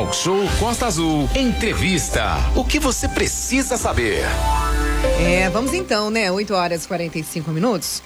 Talk Show Costa Azul. Entrevista. O que você precisa saber? É, vamos então, né? 8 horas e 45 minutos.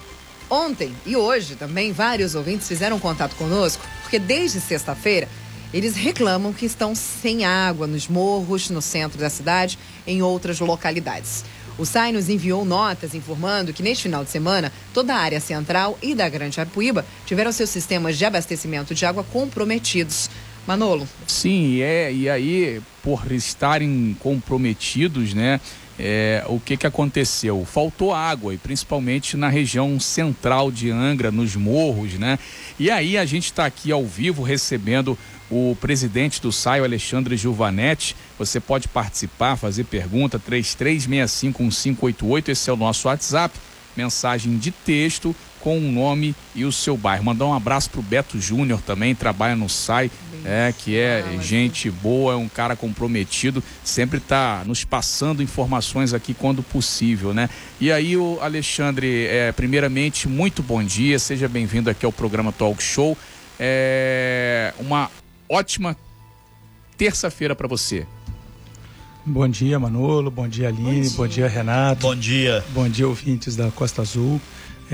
Ontem e hoje também vários ouvintes fizeram contato conosco, porque desde sexta-feira eles reclamam que estão sem água nos morros, no centro da cidade, em outras localidades. O SAI nos enviou notas informando que neste final de semana toda a área central e da Grande Arpuíba tiveram seus sistemas de abastecimento de água comprometidos. Manolo. Sim, é, e aí, por estarem comprometidos, né? É, o que, que aconteceu? Faltou água, e principalmente na região central de Angra, nos morros, né? E aí a gente está aqui ao vivo recebendo o presidente do SAI, Alexandre Gilvanetti. Você pode participar, fazer pergunta, 33651588, esse é o nosso WhatsApp. Mensagem de texto com o nome e o seu bairro. Mandar um abraço pro Beto Júnior também, trabalha no SAI, é, que é ah, gente boa, é um cara comprometido, sempre está nos passando informações aqui quando possível, né? E aí, o Alexandre, é, primeiramente, muito bom dia, seja bem-vindo aqui ao programa Talk Show. É uma ótima terça-feira para você. Bom dia, Manolo. Bom dia, Aline. Bom dia. bom dia, Renato. Bom dia. Bom dia, ouvintes da Costa Azul.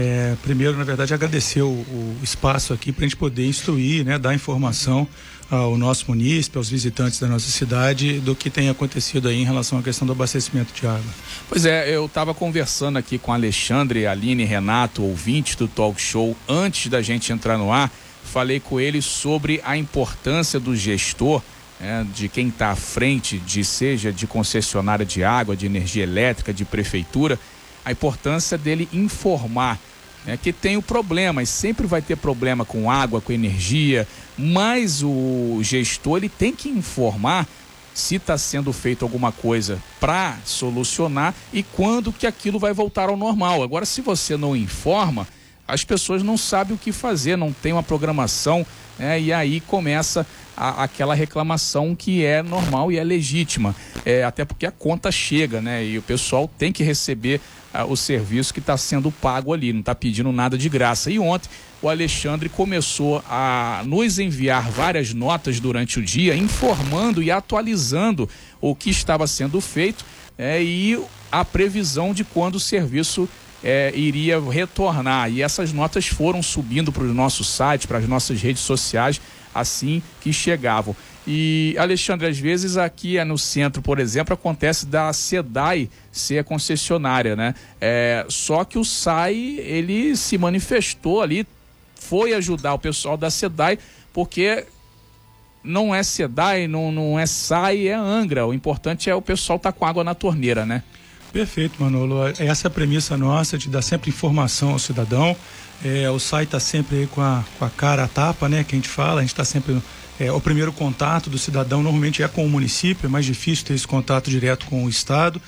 É, primeiro, na verdade, agradecer o, o espaço aqui para a gente poder instruir, né, dar informação ao nosso município, aos visitantes da nossa cidade, do que tem acontecido aí em relação à questão do abastecimento de água. Pois é, eu estava conversando aqui com Alexandre, Aline, Renato, ouvintes do Talk Show, antes da gente entrar no ar, falei com ele sobre a importância do gestor é, de quem está à frente, de seja de concessionária de água, de energia elétrica, de prefeitura, a importância dele informar é, que tem o problema, e sempre vai ter problema com água, com energia, mas o gestor ele tem que informar se está sendo feito alguma coisa para solucionar e quando que aquilo vai voltar ao normal. Agora, se você não informa, as pessoas não sabem o que fazer, não tem uma programação, né? e aí começa a, aquela reclamação que é normal e é legítima, é, até porque a conta chega, né? E o pessoal tem que receber ah, o serviço que está sendo pago ali, não está pedindo nada de graça. E ontem o Alexandre começou a nos enviar várias notas durante o dia, informando e atualizando o que estava sendo feito é, e a previsão de quando o serviço é, iria retornar. E essas notas foram subindo para o nosso site, para as nossas redes sociais, assim que chegavam. E, Alexandre, às vezes aqui é no centro, por exemplo, acontece da SEDAI ser a concessionária, né? É, só que o SAI, ele se manifestou ali, foi ajudar o pessoal da SEDAI, porque não é SEDAI, não, não é SAI, é Angra. O importante é o pessoal tá com água na torneira, né? Perfeito, Manolo. Essa é a premissa nossa de dar sempre informação ao cidadão. É, o SAI está sempre com a, com a cara a tapa, né? Que a gente fala, a gente está sempre. É, o primeiro contato do cidadão normalmente é com o município, é mais difícil ter esse contato direto com o Estado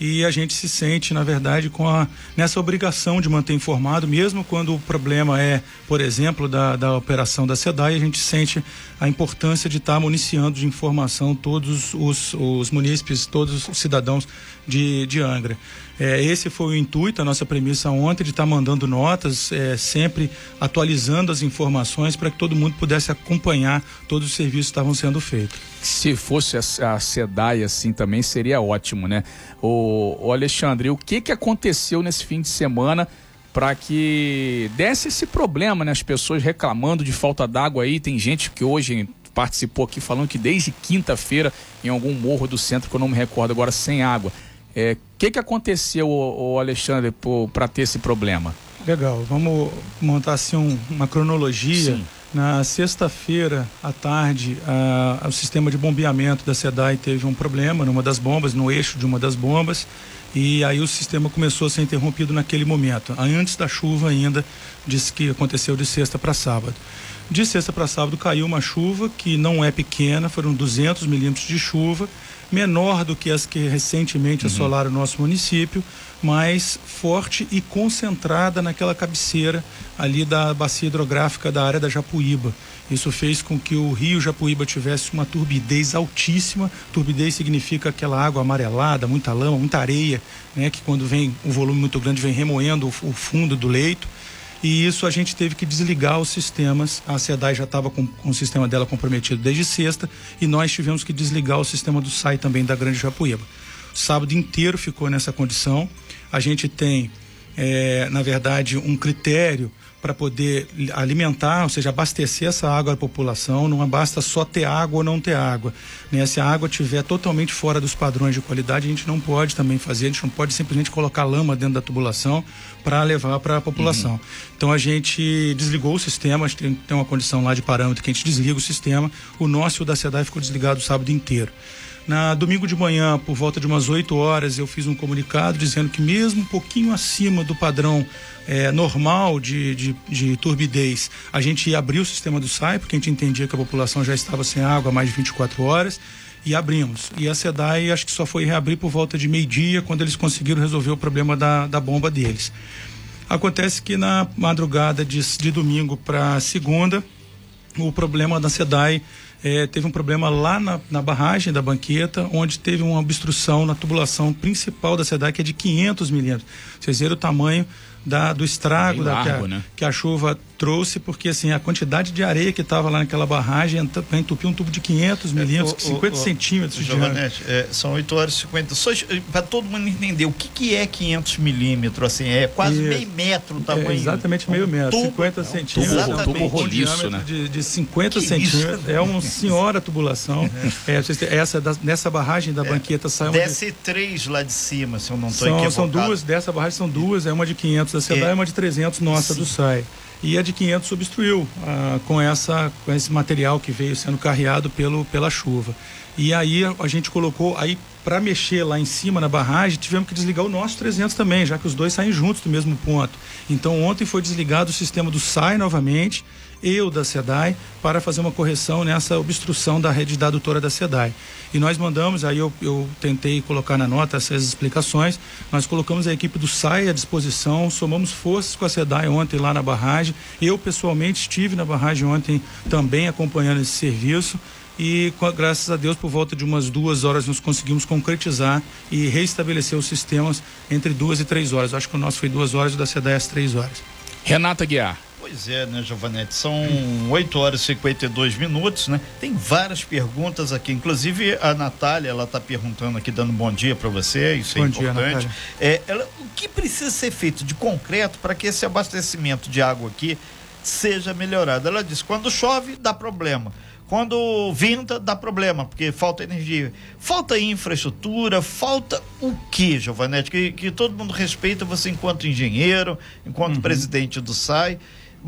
e a gente se sente, na verdade, com a, nessa obrigação de manter informado, mesmo quando o problema é, por exemplo, da, da operação da SEDAI, a gente sente a importância de estar tá municiando de informação todos os, os munícipes, todos os cidadãos de, de Angra. É, esse foi o intuito, a nossa premissa ontem, de estar tá mandando notas, é, sempre atualizando as informações para que todo mundo pudesse acompanhar todos os serviços que estavam sendo feitos. Se fosse a, a SEDAI assim também seria ótimo, né? O, o Alexandre, o que, que aconteceu nesse fim de semana? para que desse esse problema, né? As pessoas reclamando de falta d'água aí. Tem gente que hoje participou aqui falando que desde quinta-feira, em algum morro do centro, que eu não me recordo agora, sem água. O é, que, que aconteceu, o, o Alexandre, para ter esse problema? Legal, vamos montar assim um, uma cronologia. Sim. Na sexta-feira à tarde, a, o sistema de bombeamento da SEDAI teve um problema numa das bombas, no eixo de uma das bombas e aí o sistema começou a ser interrompido naquele momento. Antes da chuva ainda, disse que aconteceu de sexta para sábado. De sexta para sábado caiu uma chuva que não é pequena, foram 200 milímetros de chuva, menor do que as que recentemente uhum. assolaram o nosso município, mas forte e concentrada naquela cabeceira ali da bacia hidrográfica da área da Japuíba. Isso fez com que o rio Japuíba tivesse uma turbidez altíssima. Turbidez significa aquela água amarelada, muita lama, muita areia, né, que quando vem um volume muito grande vem remoendo o, fundo do leito. e isso a gente teve que desligar os sistemas. A SEDAI já estava com, com, o sistema dela comprometido desde sexta e nós tivemos que desligar o sistema do SAI também da Grande Japuíba. Sábado inteiro ficou nessa condição. A gente tem, é, na verdade, um critério para poder alimentar, ou seja, abastecer essa água à população. Não basta só ter água ou não ter água. Né? Se a água estiver totalmente fora dos padrões de qualidade, a gente não pode também fazer, a gente não pode simplesmente colocar lama dentro da tubulação para levar para a população. Uhum. Então a gente desligou o sistema, a gente tem, tem uma condição lá de parâmetro que a gente desliga o sistema. O nosso e o da SEDAI ficou desligado o sábado inteiro. Na domingo de manhã, por volta de umas 8 horas, eu fiz um comunicado dizendo que mesmo um pouquinho acima do padrão é, normal de, de, de, turbidez, a gente ia abrir o sistema do SAI, porque a gente entendia que a população já estava sem água há mais de 24 horas, e abrimos. E a SEDAI acho que só foi reabrir por volta de meio-dia, quando eles conseguiram resolver o problema da, da bomba deles. Acontece que na madrugada de, de domingo para segunda, o problema da SEDAI é, teve um problema lá na, na, barragem da banqueta, onde teve uma obstrução na tubulação principal da SEDAI, que é de 500 milímetros. Vocês viram o tamanho da, do estrago da, largo, que, a, né? que, a, chuva trouxe, porque assim, a quantidade de areia que estava lá naquela barragem para entupir um tubo de 500 é, milímetros, é, 50 o, centímetros de diâmetro. É, são 8 horas e 50. Só para todo mundo entender, o que, que é 500 milímetros? Assim, é quase e, meio metro o tamanho. É exatamente meio metro, tubo, 50 centímetros. Um tubo, tubo roliço, né? De, de 50 que centímetros. Isso? É uma senhora tubulação. é, essa, da, nessa barragem da é, banqueta sai uma. Desce de... três lá de cima, se eu não estou equivocado. São duas, dessa barragem são duas, é uma de 500 da SEDAI é. e uma de 300 nossa Sim. do SAI e a de 500 obstruiu ah, com, essa, com esse material que veio sendo carreado pelo, pela chuva. E aí a gente colocou, aí para mexer lá em cima na barragem, tivemos que desligar o nosso 300 também, já que os dois saem juntos do mesmo ponto. Então ontem foi desligado o sistema do SAI novamente e o da SEDAI para fazer uma correção nessa obstrução da rede da adutora da SEDAI. E nós mandamos, aí eu, eu tentei colocar na nota essas explicações, nós colocamos a equipe do SAI à disposição, somamos forças com a SEDAI ontem lá na barragem. Eu pessoalmente estive na barragem ontem também acompanhando esse serviço e graças a Deus por volta de umas duas horas nós conseguimos concretizar e reestabelecer os sistemas entre duas e três horas. Acho que o nosso foi duas horas e o da às três horas. Renata Guiar. Pois é, né, Giovanete? São 8 horas e 52 minutos, né? Tem várias perguntas aqui, inclusive a Natália, ela está perguntando aqui, dando bom dia para você, isso é bom é importante. É, ela, o que precisa ser feito de concreto para que esse abastecimento de água aqui seja melhorado? Ela diz: quando chove, dá problema. Quando vinta, dá problema, porque falta energia. Falta infraestrutura, falta o que, Giovanete? Que, que todo mundo respeita você enquanto engenheiro, enquanto uhum. presidente do SAI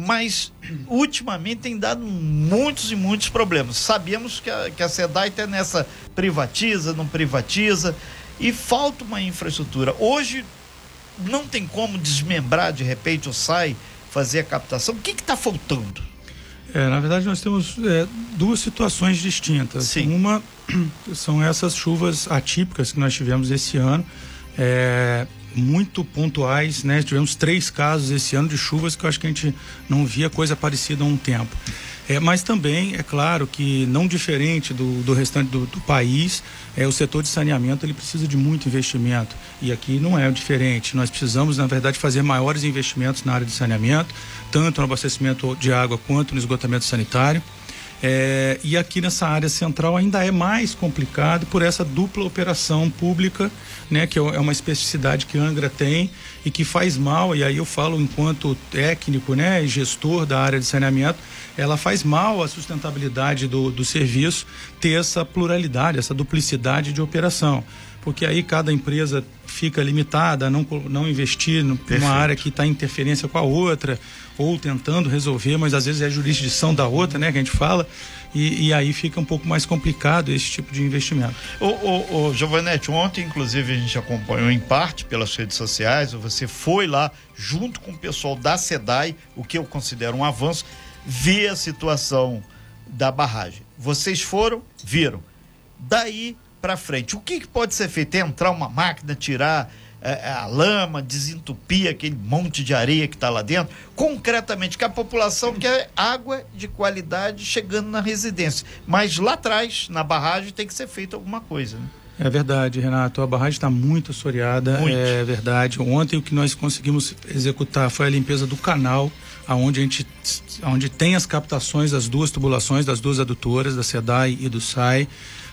mas ultimamente tem dado muitos e muitos problemas. Sabemos que a, que a SEDAI está nessa privatiza, não privatiza, e falta uma infraestrutura. Hoje não tem como desmembrar de repente o SAI, fazer a captação. O que está faltando? É, na verdade, nós temos é, duas situações distintas. Sim. Uma são essas chuvas atípicas que nós tivemos esse ano. É, muito pontuais, né? Tivemos três casos esse ano de chuvas que eu acho que a gente não via coisa parecida há um tempo. É, mas também é claro que não diferente do, do restante do, do, país, é, o setor de saneamento ele precisa de muito investimento e aqui não é diferente. Nós precisamos na verdade fazer maiores investimentos na área de saneamento, tanto no abastecimento de água quanto no esgotamento sanitário. É, e aqui nessa área central ainda é mais complicado por essa dupla operação pública, né, que é, é uma especificidade que Angra tem e que faz mal, e aí eu falo enquanto técnico né, e gestor da área de saneamento, ela faz mal à sustentabilidade do, do serviço ter essa pluralidade, essa duplicidade de operação porque aí cada empresa fica limitada a não, não investir numa área que está em interferência com a outra, ou tentando resolver, mas às vezes é a jurisdição da outra, né, que a gente fala, e, e aí fica um pouco mais complicado esse tipo de investimento. Ô, ô, ô Giovanetti, ontem, inclusive, a gente acompanhou em parte pelas redes sociais, você foi lá junto com o pessoal da SEDAI, o que eu considero um avanço, ver a situação da barragem. Vocês foram, viram. Daí para frente. O que, que, pode ser feito? Entrar uma máquina, tirar é, a lama, desentupir aquele monte de areia que está lá dentro? Concretamente, que a população quer água de qualidade chegando na residência. Mas lá atrás, na barragem, tem que ser feito alguma coisa. Né? É verdade, Renato. A barragem está muito assoreada, muito. é verdade. Ontem o que nós conseguimos executar foi a limpeza do canal, aonde a gente, onde tem as captações das duas tubulações, das duas adutoras, da SEDAI e do SAI.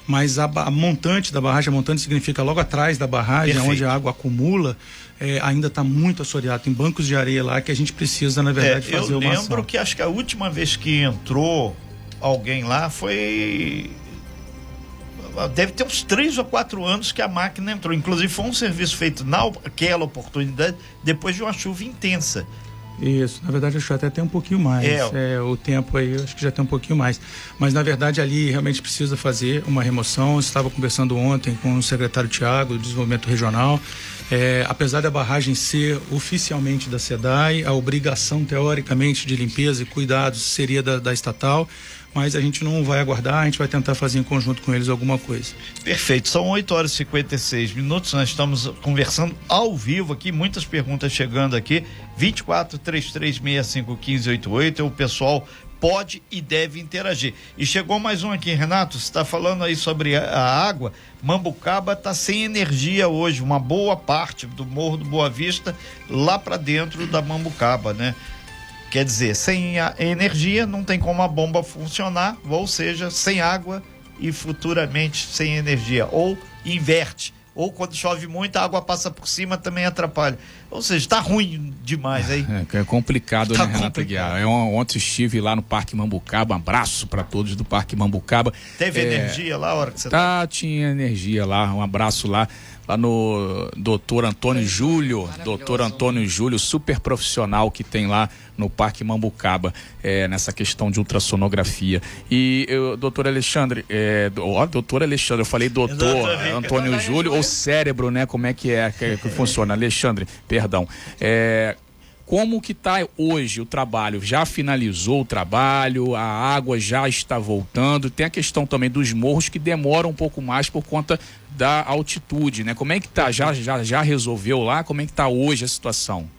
Mas a, a montante da barragem, a montante significa logo atrás da barragem, Perfeito. onde a água acumula, é, ainda está muito assoreado. Tem bancos de areia lá que a gente precisa, na verdade, é, fazer uma Eu lembro que acho que a última vez que entrou alguém lá foi deve ter uns três ou quatro anos que a máquina entrou. Inclusive foi um serviço feito naquela oportunidade depois de uma chuva intensa. Isso, na verdade acho que até tem um pouquinho mais. É. é. o tempo aí, acho que já tem um pouquinho mais. Mas na verdade ali realmente precisa fazer uma remoção. Eu estava conversando ontem com o secretário Tiago do Desenvolvimento Regional. É, apesar da barragem ser oficialmente da SEDAI, a obrigação teoricamente de limpeza e cuidados seria da, da estatal mas a gente não vai aguardar, a gente vai tentar fazer em conjunto com eles alguma coisa. Perfeito, são 8 horas e 56 minutos, nós estamos conversando ao vivo aqui, muitas perguntas chegando aqui, 24 3365 1588, o pessoal pode e deve interagir. E chegou mais um aqui, Renato, você está falando aí sobre a, água. Mambucaba está sem energia hoje, uma boa parte do Morro do Boa Vista lá para dentro da Mambucaba, né? Quer dizer, sem a energia não tem como a bomba funcionar, ou seja, sem água e futuramente sem energia. Ou inverte. Ou quando chove muito, a água passa por cima, também atrapalha. Ou seja, está ruim demais aí. É, é complicado, tá né, Renata Guiar? Eu, ontem estive lá no Parque Mambucaba, um abraço para todos do Parque Mambucaba. Teve é, energia lá a hora que você tá? Tá, tinha energia lá, um abraço lá lá no doutor Antônio Júlio, doutor Antônio Júlio, super profissional que tem lá no Parque Mambucaba, é, nessa questão de ultrassonografia. E eu, doutor Alexandre, é, ó, doutor Alexandre, eu falei doutor Antônio Júlio, ou cérebro, né? Como é que é que, que funciona? Alexandre, perdão. É, como que está hoje o trabalho? Já finalizou o trabalho? A água já está voltando? Tem a questão também dos morros que demoram um pouco mais por conta da altitude, né? Como é que tá? Já, já, já resolveu lá? Como é que está hoje a situação?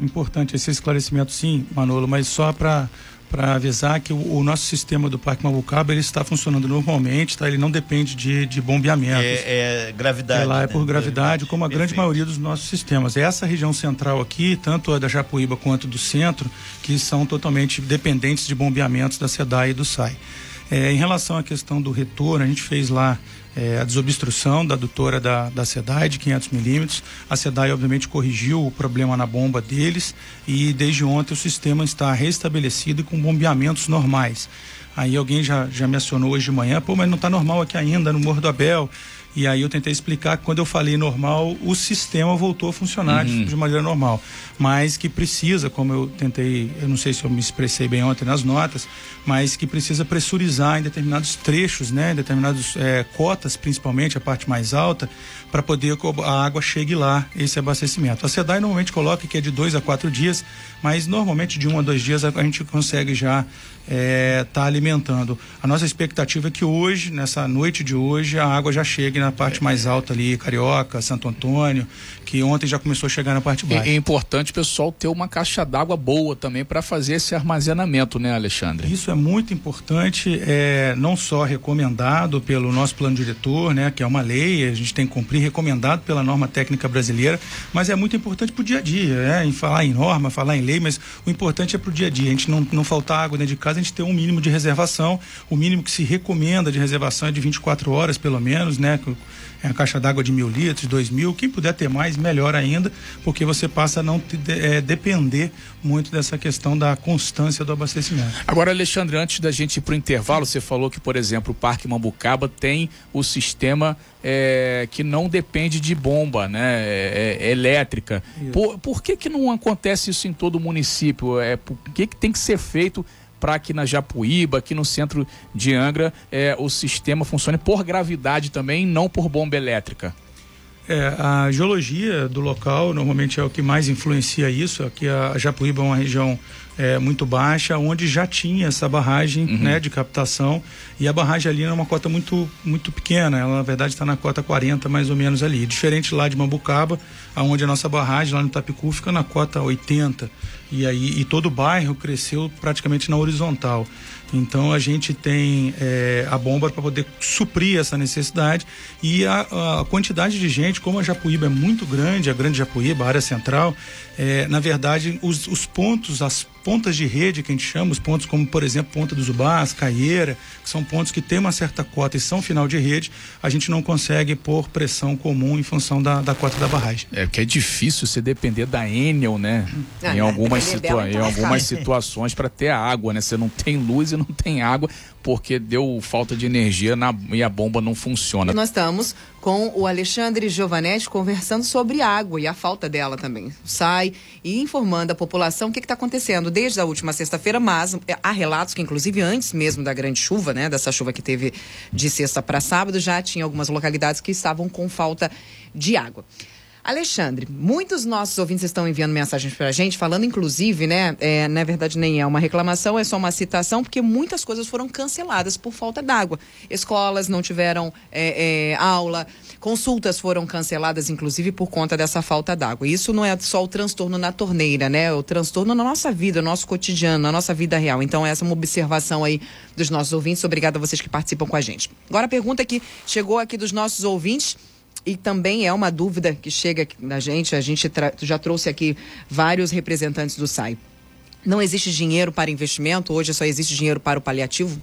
Importante esse esclarecimento, sim, Manolo, mas só para para avisar que o, o, nosso sistema do Parque Mabucaba ele está funcionando normalmente, tá? Ele não depende de, de bombeamento. É, é gravidade. É lá é por né? gravidade, como a grande maioria dos nossos sistemas. Essa região central aqui, tanto a da Japuíba quanto do centro, que são totalmente dependentes de bombeamentos da SEDAI e do SAI. É, em relação à questão do retorno, a gente fez lá é, a desobstrução da adutora da, da de 500 milímetros. A SEDAI, obviamente, corrigiu o problema na bomba deles e desde ontem o sistema está restabelecido com bombeamentos normais. Aí alguém já, já me acionou hoje de manhã, pô, mas não está normal aqui ainda no Morro do Abel. E aí eu tentei explicar que quando eu falei normal, o sistema voltou a funcionar uhum. de, maneira normal. Mas que precisa, como eu tentei, eu não sei se eu me expressei bem ontem nas notas, mas que precisa pressurizar em determinados trechos, né? Em determinadas é, cotas, principalmente a parte mais alta, para poder que a água chegue lá, esse abastecimento. A SEDAI normalmente coloca que é de dois a quatro dias, mas normalmente de um a dois dias a, gente consegue já está é, tá alimentando. A nossa expectativa é que hoje, nessa noite de hoje, a água já chegue na parte mais alta ali, Carioca, Santo Antônio, que ontem já começou a chegar na parte baixa. É, é importante o pessoal ter uma caixa d'água boa também para fazer esse armazenamento, né, Alexandre? Isso é muito importante, é, não só recomendado pelo nosso plano diretor, né, que é uma lei, a gente tem que cumprir, recomendado pela norma técnica brasileira, mas é muito importante para o dia a dia, né, em falar em norma, falar em lei, mas o importante é para o dia a dia, a gente não, não faltar água dentro de casa, a gente ter um mínimo de reservação, o mínimo que se recomenda de reservação é de 24 horas, pelo menos, né, é a caixa d'água de mil litros, dois mil, quem puder ter mais, melhor ainda, porque você passa a não te, é, depender muito dessa questão da constância do abastecimento. Agora, Alexandre, antes da gente ir para o intervalo, você falou que, por exemplo, o Parque Mambucaba tem o sistema é, que não depende de bomba, né, é, é elétrica. Por, por que que não acontece isso em todo o município? É, por que que tem que ser feito para aqui na Japuíba, aqui no centro de Angra, é, o sistema funcione por gravidade também, não por bomba elétrica? É, a geologia do local normalmente é o que mais influencia isso. Aqui a Japuíba é uma região é, muito baixa, onde já tinha essa barragem uhum. né, de captação e a barragem ali é uma cota muito, muito pequena, ela na verdade está na cota 40 mais ou menos ali, diferente lá de Mambucaba, aonde a nossa barragem lá no Tapicu fica na cota 80 e aí e todo o bairro cresceu praticamente na horizontal. Então a gente tem é, a bomba para poder suprir essa necessidade e a, a, quantidade de gente, como a Japuíba é muito grande, a grande Japuíba, a área central, é, na verdade os, os pontos, as pontas de rede que a gente chama, os pontos como, por exemplo, Ponta dos Ubás, Caieira, que são pontos que têm uma certa cota e são final de rede, a gente não consegue pôr pressão comum em função da, da cota da barragem. É porque é difícil você depender da Enel, né? Ah, em algumas, situa em algumas situações para ter água, né? Você não tem luz e não tem água porque deu falta de energia na, e a bomba não funciona. E nós estamos com o Alexandre Giovanetti conversando sobre água e a falta dela também. Sai e informando a população o que está acontecendo desde a última sexta-feira, mas é, há relatos que, inclusive, antes mesmo da grande chuva, né, dessa chuva que teve de sexta para sábado, já tinha algumas localidades que estavam com falta de água. Alexandre, muitos nossos ouvintes estão enviando mensagens para a gente, falando inclusive, né? É, na verdade, nem é uma reclamação, é só uma citação, porque muitas coisas foram canceladas por falta d'água. Escolas não tiveram é, é, aula, consultas foram canceladas, inclusive, por conta dessa falta d'água. Isso não é só o transtorno na torneira, né? É o transtorno na nossa vida, no nosso cotidiano, na nossa vida real. Então, essa é uma observação aí dos nossos ouvintes. Obrigada a vocês que participam com a gente. Agora, a pergunta que chegou aqui dos nossos ouvintes e também é uma dúvida que chega na gente, a gente já trouxe aqui vários representantes do SAI. Não existe dinheiro para investimento, hoje só existe dinheiro para o paliativo?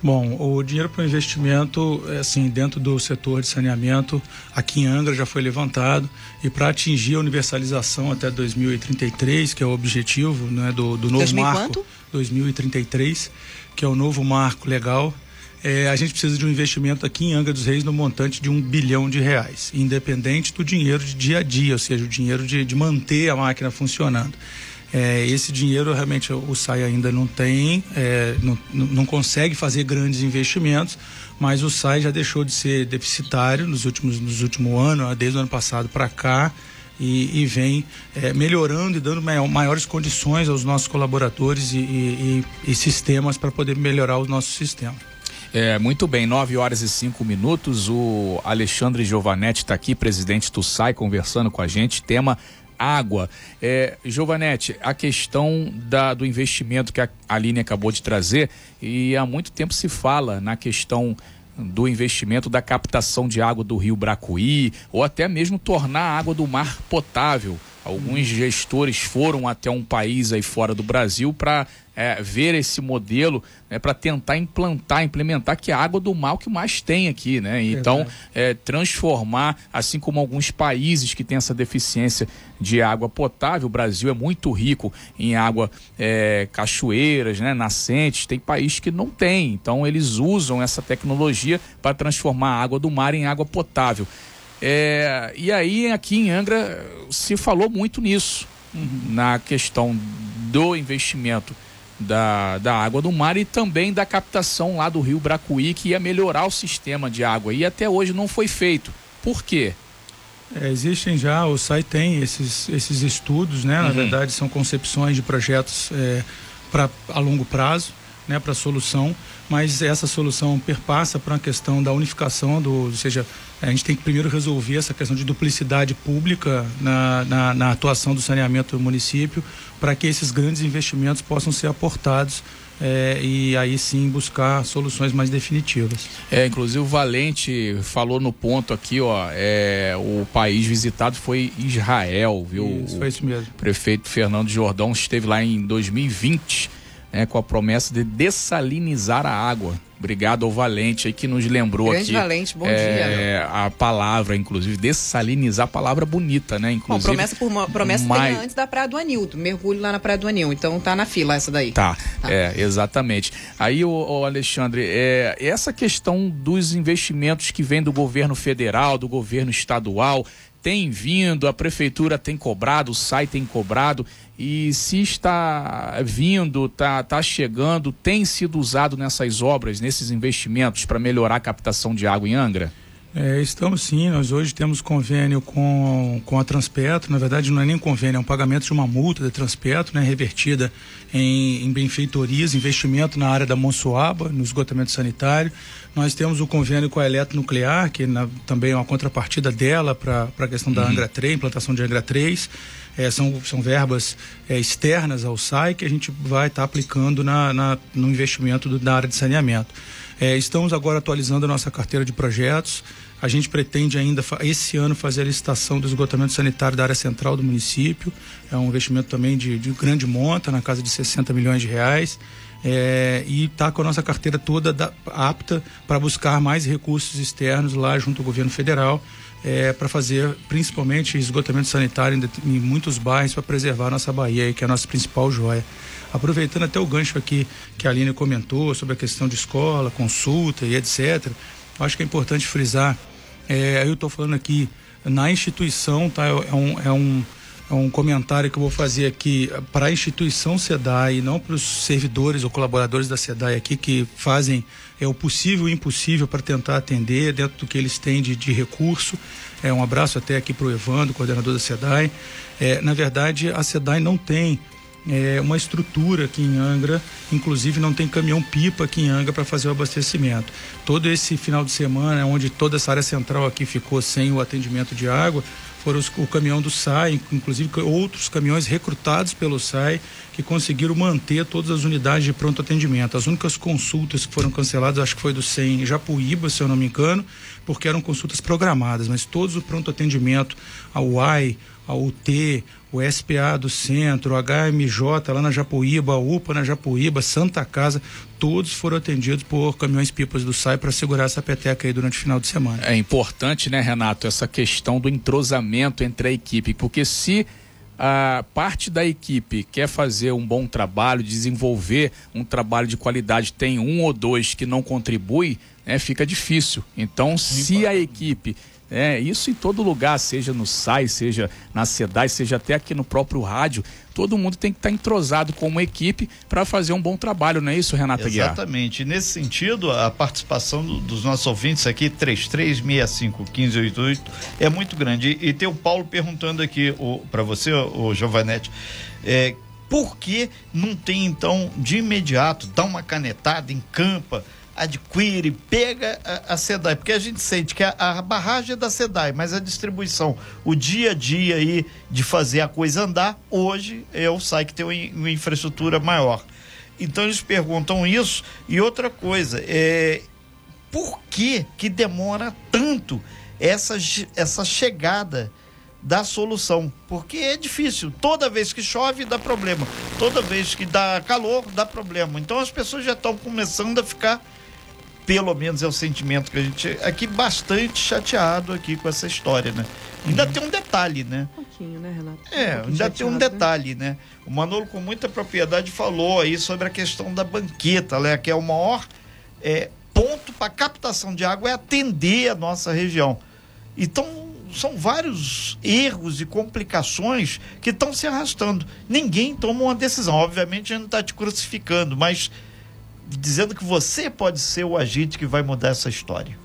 Bom, o dinheiro para o investimento, assim, dentro do setor de saneamento, aqui em Angra já foi levantado e para atingir a universalização até 2033, que é o objetivo né, do, do novo 2000 marco, quanto? 2033, que é o novo marco legal, é, a gente precisa de um investimento aqui em Angra dos Reis no montante de um bilhão de reais, independente do dinheiro de dia a dia, ou seja, o dinheiro de, de manter a máquina funcionando. É, esse dinheiro realmente o SAI ainda não tem, é, não, não consegue fazer grandes investimentos, mas o SAI já deixou de ser deficitário nos últimos, nos últimos anos, desde o ano passado para cá. E, e, vem é, melhorando e dando maiores condições aos nossos colaboradores e, e, e sistemas para poder melhorar o nosso sistema. É, muito bem, 9 horas e 5 minutos. O Alexandre Giovanetti está aqui, presidente do SAI, conversando com a gente. Tema água. É, Giovanetti, a questão da, do investimento que a Aline acabou de trazer, e há muito tempo se fala na questão do investimento da captação de água do rio Bracuí, ou até mesmo tornar a água do mar potável. Alguns gestores foram até um país aí fora do Brasil para é, ver esse modelo né, para tentar implantar, implementar que é a água do mal que mais tem aqui, né? Então, é, transformar, assim como alguns países que têm essa deficiência de água potável, o Brasil é muito rico em água é, cachoeiras, né, nascentes, tem países que não tem. Então, eles usam essa tecnologia para transformar a água do mar em água potável. É, e aí, aqui em Angra, se falou muito nisso, uhum. na questão do investimento da, da água do mar e também da captação lá do rio Bracuí, que ia melhorar o sistema de água. E até hoje não foi feito. Por quê? É, existem já, o SAI tem esses, esses estudos, né? Na uhum. verdade, são concepções de projetos é, pra, a longo prazo, né? Para solução, mas essa solução perpassa para a questão da unificação, do, ou seja, a gente tem que primeiro resolver essa questão de duplicidade pública na, na, na atuação do saneamento do município, para que esses grandes investimentos possam ser aportados é, e aí sim buscar soluções mais definitivas. É, inclusive o Valente falou no ponto aqui, ó, é, o país visitado foi Israel, viu? Isso, foi isso mesmo. O prefeito Fernando Jordão esteve lá em 2020 né, com a promessa de dessalinizar a água. Obrigado ao Valente aí que nos lembrou Grande aqui. Valente, bom é, dia. A palavra, inclusive, dessalinizar, palavra bonita, né? Inclusive. Bom, promessa por promessa mas... antes da Praia do Anildo, mergulho lá na Praia do Anil. Então tá na fila essa daí. Tá, tá. é, exatamente. Aí, o Alexandre, é, essa questão dos investimentos que vem do governo federal, do governo estadual, tem vindo, a prefeitura tem cobrado, o SAI tem cobrado, e se está vindo, está tá chegando, tem sido usado nessas obras, nesses investimentos para melhorar a captação de água em Angra? É, estamos sim, nós hoje temos convênio com, com a Transpetro, na verdade não é nem convênio, é um pagamento de uma multa da Transpetro, né, revertida em, em benfeitorias, investimento na área da Monsuaba, no esgotamento sanitário. Nós temos o convênio com a Eletronuclear, que na, também é uma contrapartida dela para a questão da uhum. Angra 3, implantação de Angra 3. É, são, são verbas é, externas ao SAI que a gente vai estar tá aplicando na, na, no investimento do, na área de saneamento. É, estamos agora atualizando a nossa carteira de projetos. A gente pretende ainda esse ano fazer a licitação do esgotamento sanitário da área central do município. É um investimento também de, de grande monta, na casa de 60 milhões de reais. É, e está com a nossa carteira toda da, apta para buscar mais recursos externos lá junto ao governo federal. É, para fazer principalmente esgotamento sanitário em, em muitos bairros para preservar nossa Bahia, que é a nossa principal joia. Aproveitando até o gancho aqui que a Aline comentou sobre a questão de escola, consulta e etc. Acho que é importante frisar, é, eu estou falando aqui na instituição, tá? É um, é um, um comentário que eu vou fazer aqui para a instituição SEDAI, não para os servidores ou colaboradores da SEDAI aqui que fazem é, o possível e o impossível para tentar atender dentro do que eles têm de, de recurso. É, um abraço até aqui para o Evandro, coordenador da SEDAI. É, na verdade, a SEDAI não tem é, uma estrutura aqui em Angra, inclusive não tem caminhão-pipa aqui em Angra para fazer o abastecimento. Todo esse final de semana, onde toda essa área central aqui ficou sem o atendimento de água, foram os, o caminhão do SAI, inclusive outros caminhões recrutados pelo SAI, que conseguiram manter todas as unidades de pronto atendimento. As únicas consultas que foram canceladas, acho que foi do SEM Japuíba, se eu não me engano, porque eram consultas programadas, mas todos o pronto atendimento, a UAI, a UT, o SPA do centro, o HMJ lá na Japuíba, a UPA na Japuíba, Santa Casa, todos foram atendidos por caminhões pipas do SAI para segurar essa peteca aí durante o final de semana. É importante, né, Renato, essa questão do entrosamento entre a equipe, porque se a parte da equipe quer fazer um bom trabalho, desenvolver um trabalho de qualidade, tem um ou dois que não contribui, né, fica difícil. Então, se a equipe é, isso em todo lugar, seja no SAI, seja na SEDAI, seja até aqui no próprio rádio, todo mundo tem que estar tá entrosado como equipe para fazer um bom trabalho, não é isso, Renata Guiar? Exatamente. Nesse sentido, a participação do, dos nossos ouvintes aqui, 33651588, é muito grande. E, e tem o Paulo perguntando aqui para você, o Giovanetti, é, por que não tem, então, de imediato, dá uma canetada, encampa, adquire, pega a, SEDAI, porque a gente sente que a, a, barragem é da SEDAI, mas a distribuição, o dia a dia aí de fazer a coisa andar, hoje é o SAI que tem uma, uma infraestrutura maior. Então eles perguntam isso e outra coisa, é por que que demora tanto essa, essa chegada da solução, porque é difícil. Toda vez que chove dá problema, toda vez que dá calor dá problema. Então as pessoas já estão começando a ficar pelo menos é o sentimento que a gente aqui bastante chateado aqui com essa história, né? Ainda uhum. tem um detalhe, né? Um pouquinho, né, Renato? É, um ainda tem um né? detalhe, né? O Manolo com muita propriedade falou aí sobre a questão da banqueta, né? Que é o maior é, ponto para captação de água é atender a nossa região. Então, são vários erros e complicações que estão se arrastando. Ninguém toma uma decisão. Obviamente, a gente não está te crucificando, mas dizendo que você pode ser o agente que vai mudar essa história.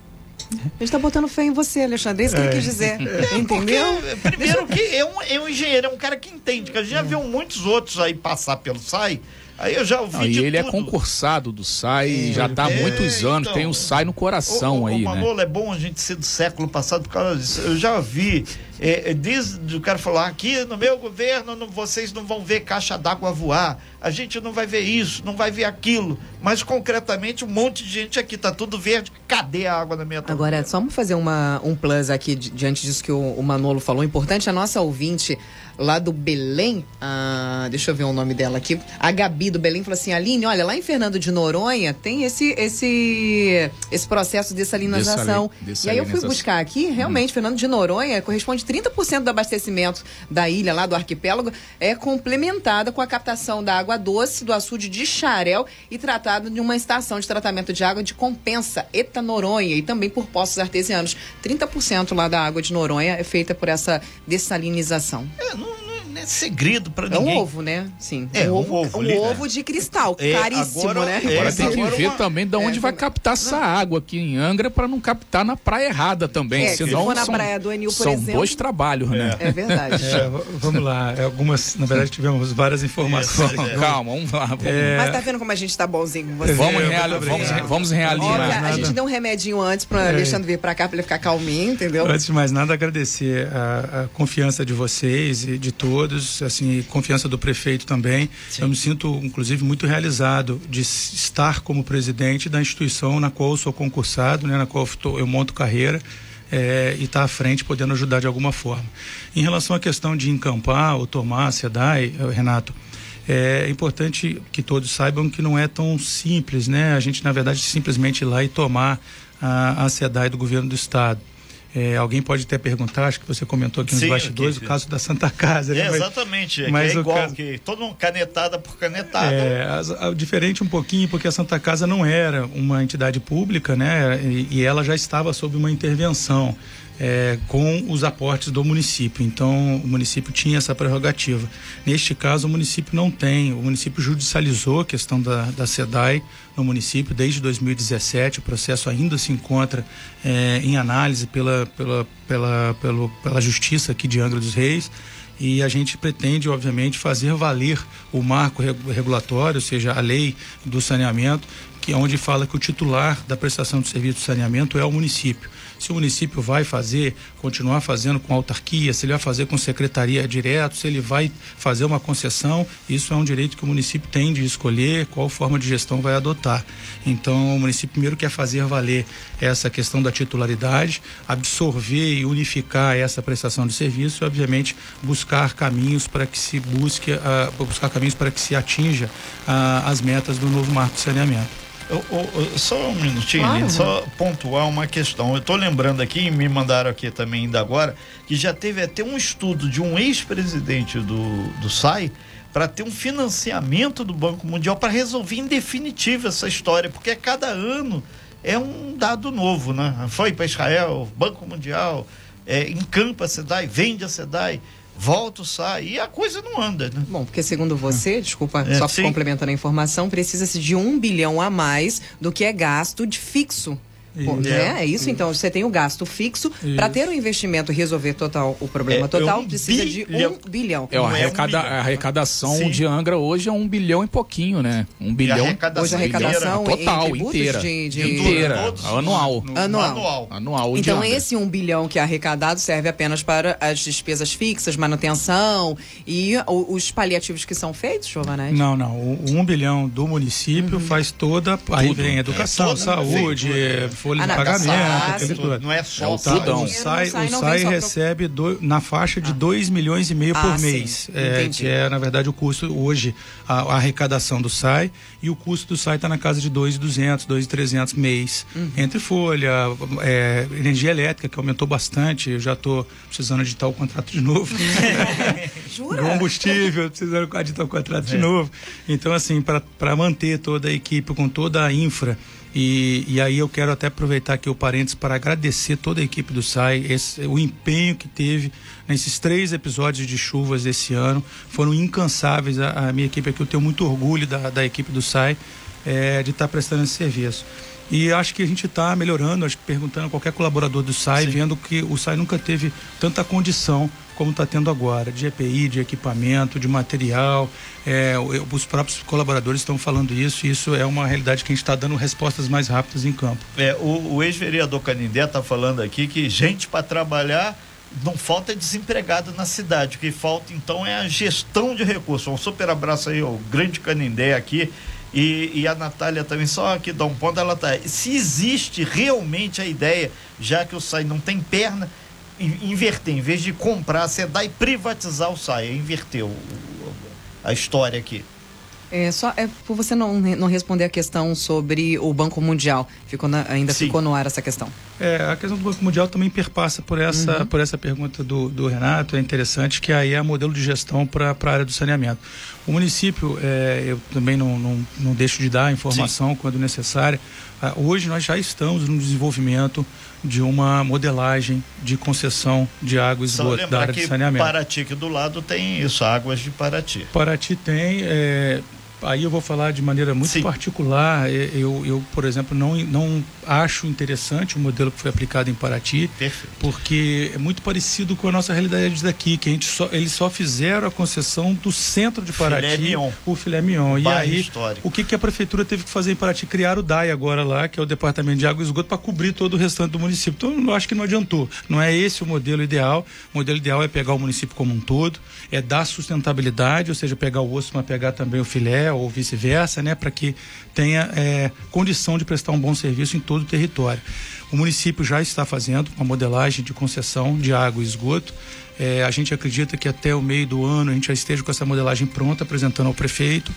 Ele está botando fé em você, Alexandre. É isso que é. ele quis dizer. É, Entendeu? Porque, primeiro que é um, é um engenheiro, é um cara que entende, que a gente já viu muitos outros aí passar pelo SAI Aí eu já ouvi Não, E ele é tudo. é concursado do SAI, é, já está há é, muitos anos, então, tem o SAI no coração o, o, aí, o Manolo, né? é bom a gente ser do século passado por causa disso. Eu já vi, é, é desde o cara falar, aqui no meu governo não, vocês não vão ver caixa d'água voar, a gente não vai ver isso, não vai ver aquilo, mas concretamente um monte de gente aqui, tá tudo verde, cadê a água na minha Agora, só vamos fazer uma, um plus aqui diante disso que o, o Manolo falou, importante, a nossa ouvinte lá do Belém, ah, deixa eu ver o nome dela aqui, a Gabi do Belém falou assim, Aline, olha, lá em Fernando de Noronha tem esse esse esse processo de dessalinização. E aí eu fui buscar aqui, realmente, hum. Fernando de Noronha corresponde 30% do abastecimento da ilha lá do arquipélago é complementada com a captação da água doce do açude de Xarel e tratada de uma estação de tratamento de água de compensa Eta Noronha e também por poços artesianos. 30% lá da água de Noronha é feita por essa dessalinização. É, não, não é segredo para ninguém. É um ovo, né? Sim. É um, ovo, um, um ovo de cristal, é, caríssimo, agora, né? Agora tem que ver uma... também de onde vai captar essa água aqui em Angra para não captar na praia errada também. É, Senão, se for na são, praia do Enil, por são exemplo. dois trabalhos, né? É verdade. vamos lá. Algumas, na verdade, tivemos várias informações. Calma, vamos lá. Vamos. Mas tá vendo como a gente tá bonzinho com você? Vamos, real, vamos, vamos realizar. a gente deu um remedinho antes para Alexandre vir para cá para ele ficar calminho, entendeu? Antes de mais nada, agradecer a, a, confiança de vocês e de todos, assim, confiança do prefeito também. Sim. Eu me sinto, inclusive, muito realizado de estar como presidente da instituição na qual eu sou concursado, né, na qual eu, tô, eu monto carreira. É, e estar tá à frente podendo ajudar de alguma forma. Em relação à questão de encampar ou tomar a SEDAI, eh, Renato, é importante que todos saibam que não é tão simples, né? A gente, na verdade, simplesmente ir lá e tomar a, a SEDAI do governo do Estado. É, alguém pode até perguntar, acho que você comentou aqui nos Sim, bastidores, aqui, o caso da Santa Casa. Né? É, exatamente, é, mas é igual, caso, que todo mundo canetada por canetada. É, a, a, diferente um pouquinho, porque a Santa Casa não era uma entidade pública, né? E, e ela já estava sob uma intervenção é, com os aportes do município. Então, o município tinha essa prerrogativa. Neste caso, o município não tem. O município judicializou a questão da, da SEDAI no município desde 2017. O processo ainda se encontra é, em análise pela, pela, pela, pela, pela Justiça aqui de Angra dos Reis e a gente pretende, obviamente, fazer valer o marco regulatório, ou seja, a lei do saneamento, que é onde fala que o titular da prestação de serviço de saneamento é o município se o município vai fazer, continuar fazendo com autarquia, se ele vai fazer com secretaria direto, se ele vai fazer uma concessão, isso é um direito que o município tem de escolher qual forma de gestão vai adotar. Então, o município primeiro quer fazer valer essa questão da titularidade, absorver e unificar essa prestação de serviço e, obviamente, buscar caminhos para que se busque, uh, buscar caminhos para que se atinja uh, as metas do novo marco de saneamento. Eu, eu, só um minutinho, claro. só pontuar uma questão. Eu estou lembrando aqui, me mandaram aqui também ainda agora, que já teve até um estudo de um ex-presidente do, do SAI para ter um financiamento do Banco Mundial para resolver em definitivo essa história, porque a cada ano é um dado novo, né? Foi para Israel, Banco Mundial, é, encampa a SEDAI, vende a SEDAI volta, sai, e a coisa não anda, né? Bom, porque segundo você, desculpa, é, só sim. complementando a informação, precisa-se de um bilhão a mais do que é gasto de fixo Né? É isso, então você tem o gasto fixo para ter o um investimento e resolver total o problema é, total, é um precisa bilhão. de um bilhão. É, a, arrecada, a arrecadação Sim. de Angra hoje é um bilhão e pouquinho, né? Um bilhão. A hoje a arrecadação total, inteira. De, de, inteira. De anual. No, anual. anual. Anual. Então esse um bilhão que é arrecadado serve apenas para as despesas fixas, manutenção e os paliativos que são feitos, Giovanete? Não, não. O, um bilhão do município uhum. faz toda. Aí vem educação, é, saúde, folha ah, de pagamento, ah, aquele tudo. Não é só é o, tá, o SAI, o SAI recebe do, na faixa de 2 ah. milhões e meio ah, por mês. É, que é, na verdade, o custo hoje, a, a, arrecadação do SAI, e o custo do SAI está na casa de 2,200, 2,300 mês. Uhum. Entre folha, é, energia elétrica, que aumentou bastante, eu já estou precisando editar o contrato de novo. Jura? Combustível, precisando editar o contrato é. de novo. Então, assim, para manter toda a equipe com toda a infra e, e aí eu quero até aproveitar aqui o parênteses para agradecer toda a equipe do SAI, esse, o empenho que teve nesses três episódios de chuvas desse ano. Foram incansáveis. A, a minha equipe aqui, eu tenho muito orgulho da, da equipe do SAI é, de estar tá prestando esse serviço. E acho que a gente está melhorando, acho que perguntando a qualquer colaborador do SAI, Sim. vendo que o SAI nunca teve tanta condição como está tendo agora, de EPI, de equipamento, de material. É, os próprios colaboradores estão falando isso e isso é uma realidade que a gente está dando respostas mais rápidas em campo. É, o, o ex-vereador Canindé está falando aqui que gente para trabalhar não falta desempregado na cidade. O que falta então é a gestão de recursos. Um super abraço aí ao grande Canindé aqui. E, e, a Natália também, só aqui dá um ponto, ela tá. Se existe realmente a ideia, já que o SAI não tem perna, inverter, em vez de comprar, você dá e privatizar o SAI, inverteu a história aqui. É, só é por você não, não responder a questão sobre o Banco Mundial. Ficou na, ainda Sim. ficou no ar essa questão. É, a questão do Banco Mundial também perpassa por essa, uhum. por essa pergunta do, do Renato. É interessante que aí é modelo de gestão para a área do saneamento. O município, é, eu também não, não, não deixo de dar informação Sim. quando necessária. Ah, hoje nós já estamos no desenvolvimento de uma modelagem de concessão de água e esgoto da área de saneamento. Paraty aqui do lado tem isso, águas de Paraty. Paraty tem, é, aí eu vou falar de maneira muito Sim. particular. Eu, eu, por exemplo, não, não acho interessante o modelo que foi aplicado em Paraty, Perfeito. porque é muito parecido com a nossa realidade daqui, que a gente só, eles só fizeram a concessão do centro de Paraty, filé mignon. o filé mignon. e aí, histórico. o que, que a prefeitura teve que fazer em Paraty? Criar o DAI agora lá, que é o Departamento de Água e Esgoto, para cobrir todo o restante do município. Então, eu acho que não adiantou. Não é esse o modelo ideal. O modelo ideal é pegar o município como um todo, é dar sustentabilidade, ou seja, pegar o osso, mas pegar também o filé, ou vice-versa, né, para que tenha é, condição de prestar um bom serviço em todo o território. O município já está fazendo uma modelagem de concessão de água e esgoto. É, a gente acredita que até o meio do ano a gente já esteja com essa modelagem pronta, apresentando ao prefeito.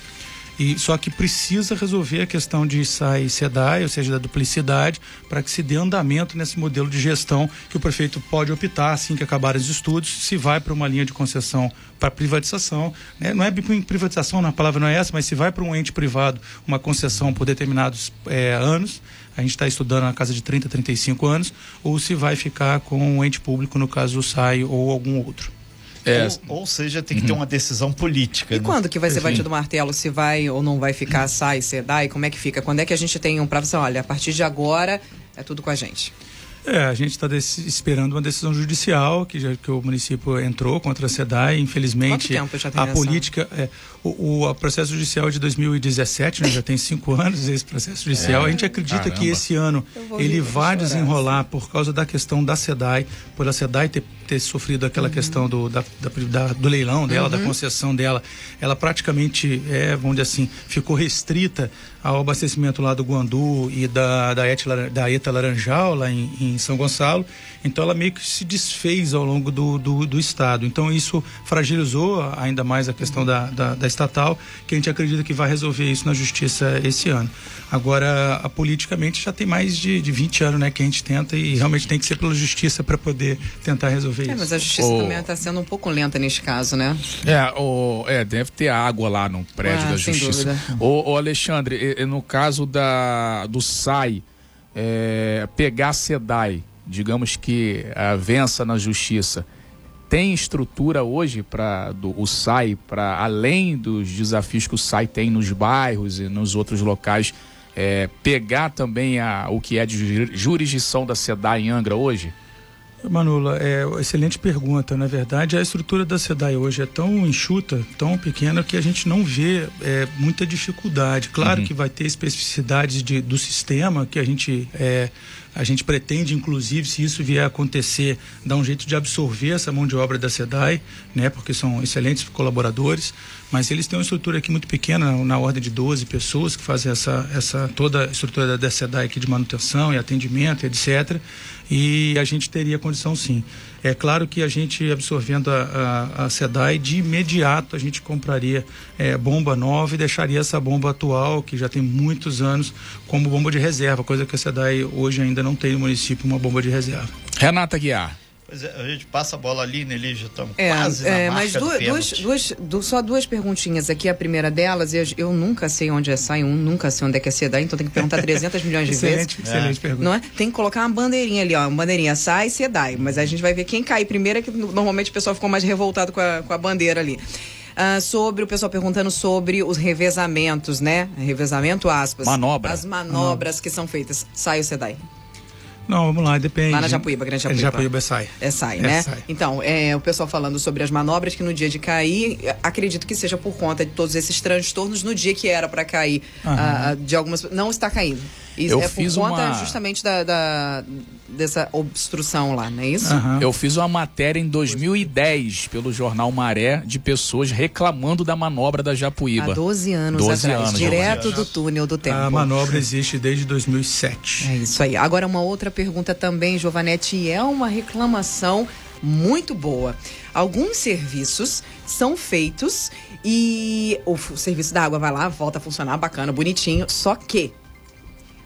E só que precisa resolver a questão de SAI e SEDAI, ou seja, da duplicidade, para que se dê andamento nesse modelo de gestão que o prefeito pode optar assim que acabarem os estudos, se vai para uma linha de concessão para privatização. Né? Não é privatização, a palavra não é essa, mas se vai para um ente privado uma concessão por determinados é, anos, a gente está estudando na casa de 30, 35 anos, ou se vai ficar com um ente público, no caso o SAI ou algum outro. É. Ou, ou, seja, tem que uhum. ter uma decisão política. E né? quando que vai ser batido o martelo? Se vai ou não vai ficar SAI, SEDAI? Como é que fica? Quando é que a gente tem um prazo? Assim, olha, a partir de agora é tudo com a gente. É, a gente está esperando uma decisão judicial que, já, que o município entrou contra a SEDAI. Infelizmente, a essa? política. É, o, o processo judicial é de 2017, né, já tem cinco anos esse processo judicial. É, a gente acredita caramba. que esse ano ele vai desenrolar por causa da questão da SEDAI, por a SEDAI ter ter sofrido aquela uhum. questão do, da, da, do leilão dela, uhum. da concessão dela, ela praticamente, é, vamos dizer assim, ficou restrita ao abastecimento lá do Guandu e da, da, ETA, da ETA Laranjal, lá em, em, São Gonçalo. Então ela meio que se desfez ao longo do, do, do Estado. Então isso fragilizou ainda mais a questão uhum. da, da, da, estatal, que a gente acredita que vai resolver isso na justiça esse ano. Agora, a, politicamente já tem mais de, de 20 anos né, que a gente tenta e realmente tem que ser pela justiça para poder tentar resolver é, isso. Mas a justiça o... também está sendo um pouco lenta nesse caso, né? É, o... é deve ter água lá no prédio ah, da justiça. O, o Alexandre, no caso da, do SAI, é, pegar SEDAI, digamos que a vença na justiça, tem estrutura hoje para o SAI, para além dos desafios que o SAI tem nos bairros e nos outros locais, é, pegar também a, o que é de jurisdição da SEDAI em Angra hoje? Manula, é excelente pergunta. Na verdade, a estrutura da SEDAI hoje é tão enxuta, tão pequena, que a gente não vê é, muita dificuldade. Claro uhum. que vai ter especificidades de, do sistema que a gente é, a gente pretende, inclusive, se isso vier a acontecer, dar um jeito de absorver essa mão de obra da SEDAI, né, porque são excelentes colaboradores, mas eles têm uma estrutura aqui muito pequena, na, ordem de 12 pessoas que fazem essa, essa toda a estrutura da SEDAI aqui de manutenção e atendimento, etc. E a gente teria condição sim. É claro que a gente, absorvendo a, a, a SEDAI, de imediato a gente compraria é, bomba nova e deixaria essa bomba atual, que já tem muitos anos, como bomba de reserva, coisa que a SEDAI hoje ainda não tem no município, uma bomba de reserva. Renata Guiar. Pois é, a gente passa a bola ali, né, já estamos é, quase na é, mas duas, duas, duas, duas, só duas perguntinhas aqui. A primeira delas, eu, eu nunca sei onde é sai um, nunca sei onde é que é SEDAI, então tem que perguntar 300 milhões de excelente, vezes. Excelente é. pergunta. Não é? Tem que colocar uma bandeirinha ali, ó, uma bandeirinha SAI SEDAI, mas a gente vai ver quem cai primeiro, é que normalmente o pessoal ficou mais revoltado com a, com a bandeira ali. Uh, sobre o pessoal perguntando sobre os revezamentos, né? Revezamento, aspas. Manobra. As manobras que são feitas. Sai o SEDAI. Não, vamos lá, depende. Lá na Japuíba, Grande Japuíba. Japuíba é sai. É sai, é né? Sai. Então, é, o pessoal falando sobre as manobras que no dia de cair, acredito que seja por conta de todos esses transtornos no dia que era para cair, uh, de algumas. Não está caindo. Isso eu é por conta uma... justamente da, da, dessa obstrução lá, não é isso? Uhum. Eu fiz uma matéria em 2010 pelo jornal Maré de pessoas reclamando da manobra da Japuíba. Há 12 anos 12 atrás, anos, direto do túnel do tempo. A manobra existe desde 2007. É isso aí. Agora uma outra pergunta também, Giovanetti, é uma reclamação muito boa. Alguns serviços são feitos e o serviço da água vai lá, volta a funcionar bacana, bonitinho, só que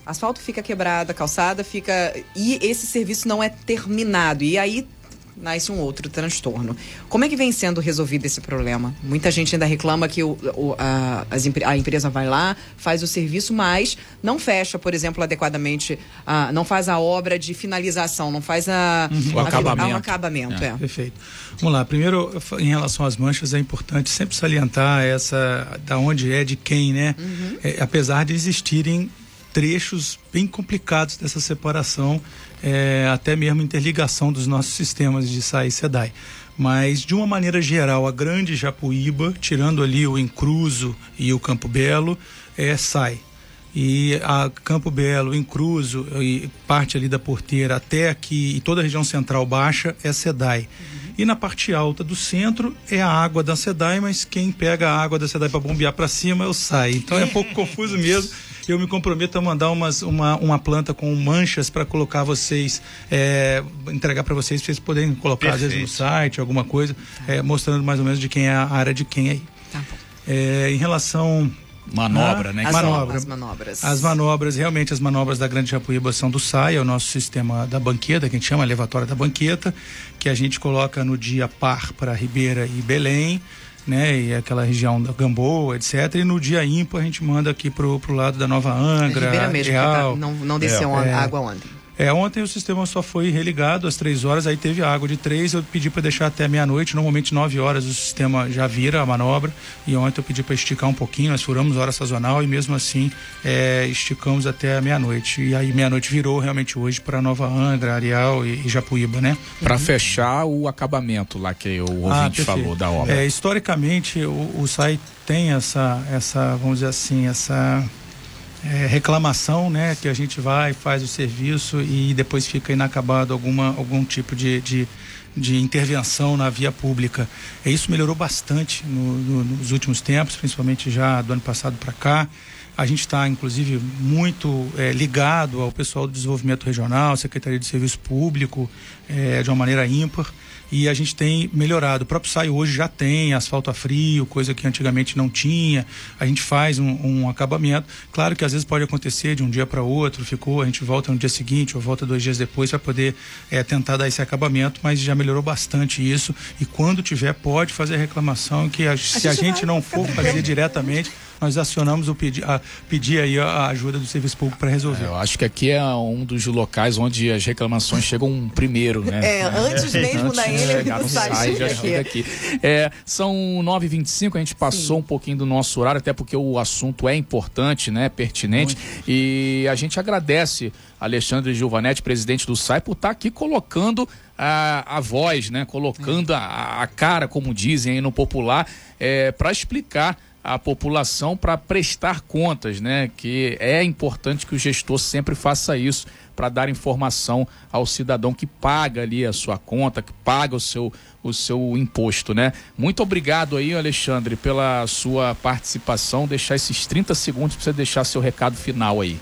asfalto fica quebrado, a calçada fica. E esse serviço não é terminado. E aí nasce um outro transtorno. Como é que vem sendo resolvido esse problema? Muita gente ainda reclama que o, o, a, as, a, empresa vai lá, faz o serviço, mas não fecha, por exemplo, adequadamente, a, não faz a obra de finalização, não faz a, uhum. o acabamento. acabamento é. é. Perfeito. Vamos lá. Primeiro, em relação às manchas, é importante sempre salientar essa da onde é de quem, né? Uhum. É, apesar de existirem trechos bem complicados dessa separação, é, até mesmo interligação dos nossos sistemas de SAI e SEDAI. Mas, de uma maneira geral, a grande Japuíba, tirando ali o Encruzo e o Campo Belo, é SAI. E a Campo Belo, Encruzo e parte ali da Porteira até aqui e toda a região central baixa é SEDAI. Uhum. E na parte alta do centro é a água da SEDAI, mas quem pega a água da SEDAI para bombear para cima é o SAI. Então é um pouco confuso mesmo eu me comprometo a mandar umas, uma, uma planta com manchas para colocar vocês, é, entregar para vocês, para vocês poderem colocar Perfeito. às vezes no site, alguma coisa, é, mostrando mais ou menos de quem é a área de quem aí. Tá é, em relação manobra, né? As, manobra. as manobras. As manobras, realmente as manobras da Grande Japuíba são do SAI, é o nosso sistema da banqueta, que a gente chama a levatória da banqueta, que a gente coloca no dia par para Ribeira e Belém, né? E aquela região da Gamboa, etc. E no dia ímpar a gente manda aqui pro, pro lado da Nova Angra, Ribeira mesmo, Real. Tá, não, não desceu é, água ontem. É, ontem o sistema só foi religado às três horas, aí teve água de três, eu pedi para deixar até meia-noite, normalmente nove horas o sistema já vira a manobra, e ontem eu pedi para esticar um pouquinho, nós furamos hora sazonal e mesmo assim é, esticamos até meia-noite. E aí meia-noite virou realmente hoje para Nova Angra, Areal e, e Japuíba, né? Para uhum. fechar o acabamento lá que o ah, ouvinte ah, falou da obra. É, historicamente o, o SAI tem essa, essa, vamos dizer assim, essa é, reclamação, né, que a gente vai, faz o serviço e depois fica inacabado alguma, algum tipo de, de, de intervenção na via pública. E isso melhorou bastante no, no, nos últimos tempos, principalmente já do ano passado para cá. A gente está, inclusive, muito é, ligado ao pessoal do desenvolvimento regional, Secretaria de Serviço Público, é, de uma maneira ímpar e a gente tem melhorado. O próprio SAI hoje já tem asfalto a frio, coisa que antigamente não tinha. A gente faz um, um acabamento. Claro que às vezes pode acontecer de um dia para outro, ficou, a gente volta no dia seguinte ou volta dois dias depois para poder é, tentar dar esse acabamento, mas já melhorou bastante isso. E quando tiver, pode fazer a reclamação que a, a se a gente não for fazer diretamente nós acionamos o pedi a, pedir aí a ajuda do serviço público para resolver. É, eu acho que aqui é um dos locais onde as reclamações chegam primeiro, né? É, antes mesmo antes da ele do sai, já chega aqui. É, são 9h25, a gente passou Sim. um pouquinho do nosso horário, até porque o assunto é importante, né? Pertinente. Muito. E a gente agradece Alexandre Gilvanetti, presidente do SAI, por estar tá aqui colocando a, a voz, né? Colocando a, a cara, como dizem aí no popular, é, para explicar a população para prestar contas, né? Que é importante que o gestor sempre faça isso para dar informação ao cidadão que paga ali a sua conta, que paga o seu o seu imposto, né? Muito obrigado aí, Alexandre, pela sua participação. Deixar esses 30 segundos para você deixar seu recado final aí.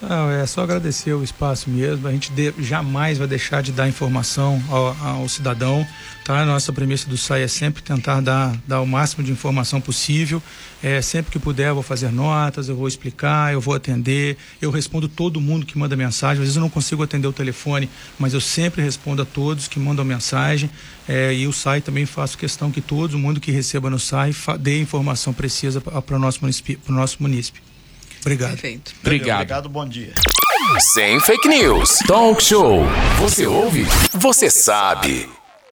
Não, é só agradecer o espaço mesmo. A gente de, jamais vai deixar de dar informação ao, ao, cidadão. Tá? Nossa premissa do SAI é sempre tentar dar, dar o máximo de informação possível. É, sempre que puder, eu vou fazer notas, eu vou explicar, eu vou atender. Eu respondo todo mundo que manda mensagem. Às vezes eu não consigo atender o telefone, mas eu sempre respondo a todos que mandam mensagem. É, e o SAI também faço questão que todo mundo que receba no SAI dê informação precisa para o nosso município. Nosso município. Obrigado. Perfeito. Obrigado. Obrigado, bom dia. Sem fake news. Talk show. Você ouve? Você sabe.